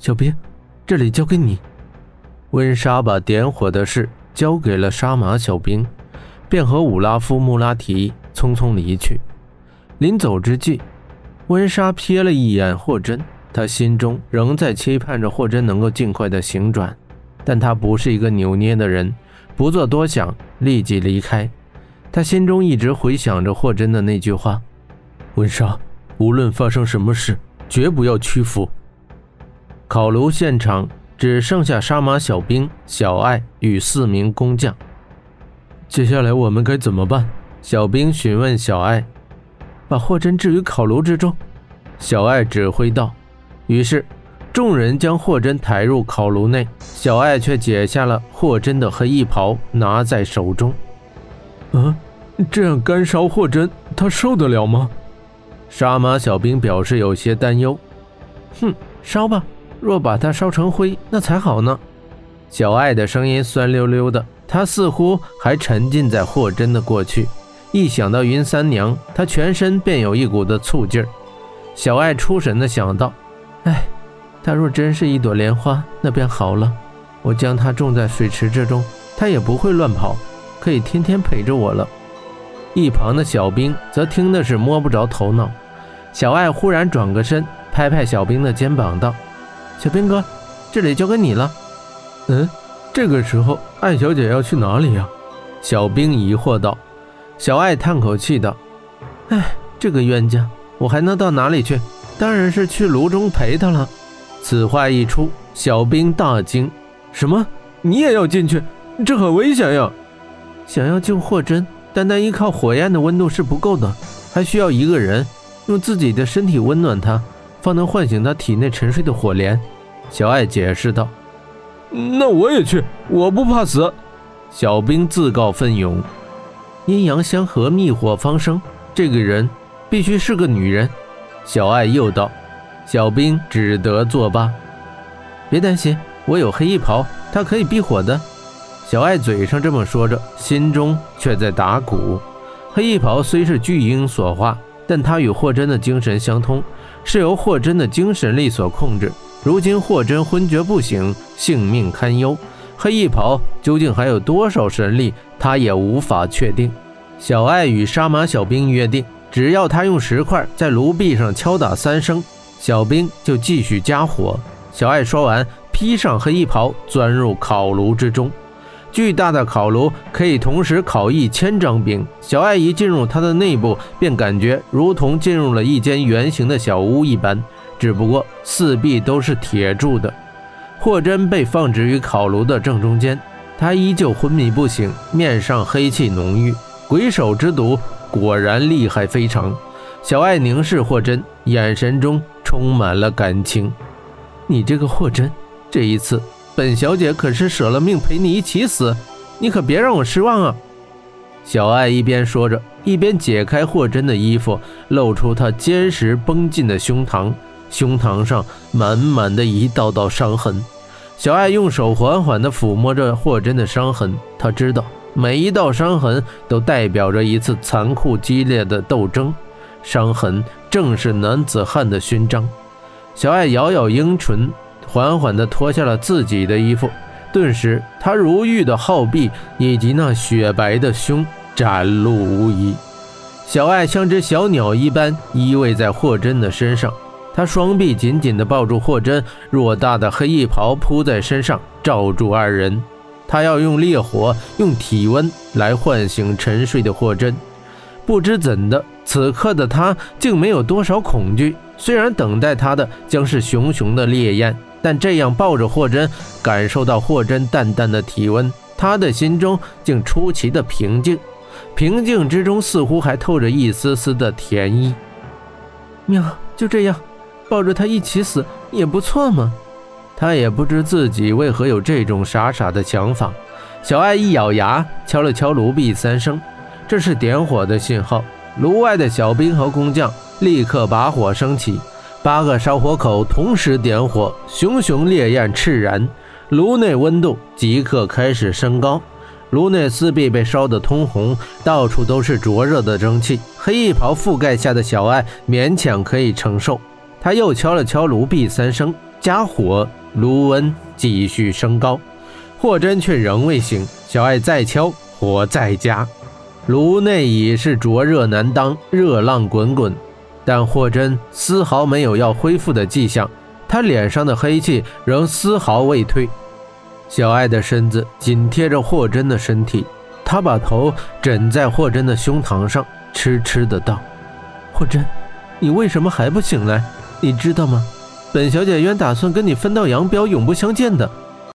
小兵，这里交给你。温莎把点火的事交给了杀马小兵，便和武拉夫穆拉提匆匆离去。临走之际，温莎瞥了一眼霍真，他心中仍在期盼着霍真能够尽快的醒转，但他不是一个扭捏的人，不做多想，立即离开。他心中一直回想着霍真的那句话：“温莎，无论发生什么事，绝不要屈服。”烤炉现场只剩下杀马小兵小艾与四名工匠。接下来我们该怎么办？小兵询问小艾。把霍真置于烤炉之中，小艾指挥道。于是众人将霍真抬入烤炉内，小艾却解下了霍真的黑衣袍，拿在手中。嗯，这样干烧霍真，他受得了吗？杀马小兵表示有些担忧。哼，烧吧。若把它烧成灰，那才好呢。小爱的声音酸溜溜的，她似乎还沉浸在霍真的过去。一想到云三娘，她全身便有一股的醋劲儿。小爱出神的想到：“哎，她若真是一朵莲花，那便好了。我将她种在水池之中，她也不会乱跑，可以天天陪着我了。”一旁的小兵则听的是摸不着头脑。小爱忽然转个身，拍拍小兵的肩膀，道。小兵哥，这里交给你了。嗯，这个时候艾小姐要去哪里呀？小兵疑惑道。小艾叹口气道：“哎，这个冤家，我还能到哪里去？当然是去炉中陪她了。”此话一出，小兵大惊：“什么？你也要进去？这很危险呀！想要救霍真，单单依靠火焰的温度是不够的，还需要一个人用自己的身体温暖她。”方能唤醒他体内沉睡的火莲，小艾解释道：“那我也去，我不怕死。”小兵自告奋勇。阴阳相合，蜜火方生，这个人必须是个女人。小艾又道：“小兵只得作罢。”别担心，我有黑衣袍，它可以避火的。小艾嘴上这么说着，心中却在打鼓。黑衣袍虽是巨婴所化，但他与霍真的精神相通。是由霍真的精神力所控制。如今霍真昏厥不醒，性命堪忧。黑衣袍究竟还有多少神力，他也无法确定。小艾与杀马小兵约定，只要他用石块在炉壁上敲打三声，小兵就继续加火。小艾说完，披上黑衣袍，钻入烤炉之中。巨大的烤炉可以同时烤一千张饼。小艾一进入它的内部，便感觉如同进入了一间圆形的小屋一般，只不过四壁都是铁铸的。霍真被放置于烤炉的正中间，他依旧昏迷不醒，面上黑气浓郁。鬼手之毒果然厉害非常。小艾凝视霍真，眼神中充满了感情。你这个霍真，这一次。本小姐可是舍了命陪你一起死，你可别让我失望啊！小艾一边说着，一边解开霍真的衣服，露出她坚实绷紧的胸膛，胸膛上满满的一道道伤痕。小艾用手缓缓地抚摸着霍真的伤痕，她知道每一道伤痕都代表着一次残酷激烈的斗争，伤痕正是男子汉的勋章。小艾咬咬樱唇。缓缓地脱下了自己的衣服，顿时，他如玉的皓臂以及那雪白的胸展露无遗。小爱像只小鸟一般依偎在霍真的身上，他双臂紧紧地抱住霍真，偌大的黑衣袍铺在身上，罩住二人。他要用烈火，用体温来唤醒沉睡的霍真。不知怎的，此刻的他竟没有多少恐惧。虽然等待他的将是熊熊的烈焰。但这样抱着霍真，感受到霍真淡淡的体温，他的心中竟出奇的平静，平静之中似乎还透着一丝丝的甜意。妙，就这样，抱着他一起死也不错嘛。他也不知自己为何有这种傻傻的想法。小爱一咬牙，敲了敲炉壁三声，这是点火的信号。炉外的小兵和工匠立刻把火升起。八个烧火口同时点火，熊熊烈焰炽然，炉内温度即刻开始升高。炉内四壁被烧得通红，到处都是灼热的蒸汽。黑衣袍覆盖下的小艾勉强可以承受。他又敲了敲炉壁三声，加火，炉温继续升高。霍真却仍未醒，小爱再敲，火再加，炉内已是灼热难当，热浪滚滚。但霍真丝毫没有要恢复的迹象，他脸上的黑气仍丝毫未退。小爱的身子紧贴着霍真的身体，她把头枕在霍真的胸膛上，痴痴的道：“霍真，你为什么还不醒来？你知道吗？本小姐原打算跟你分道扬镳，永不相见的。”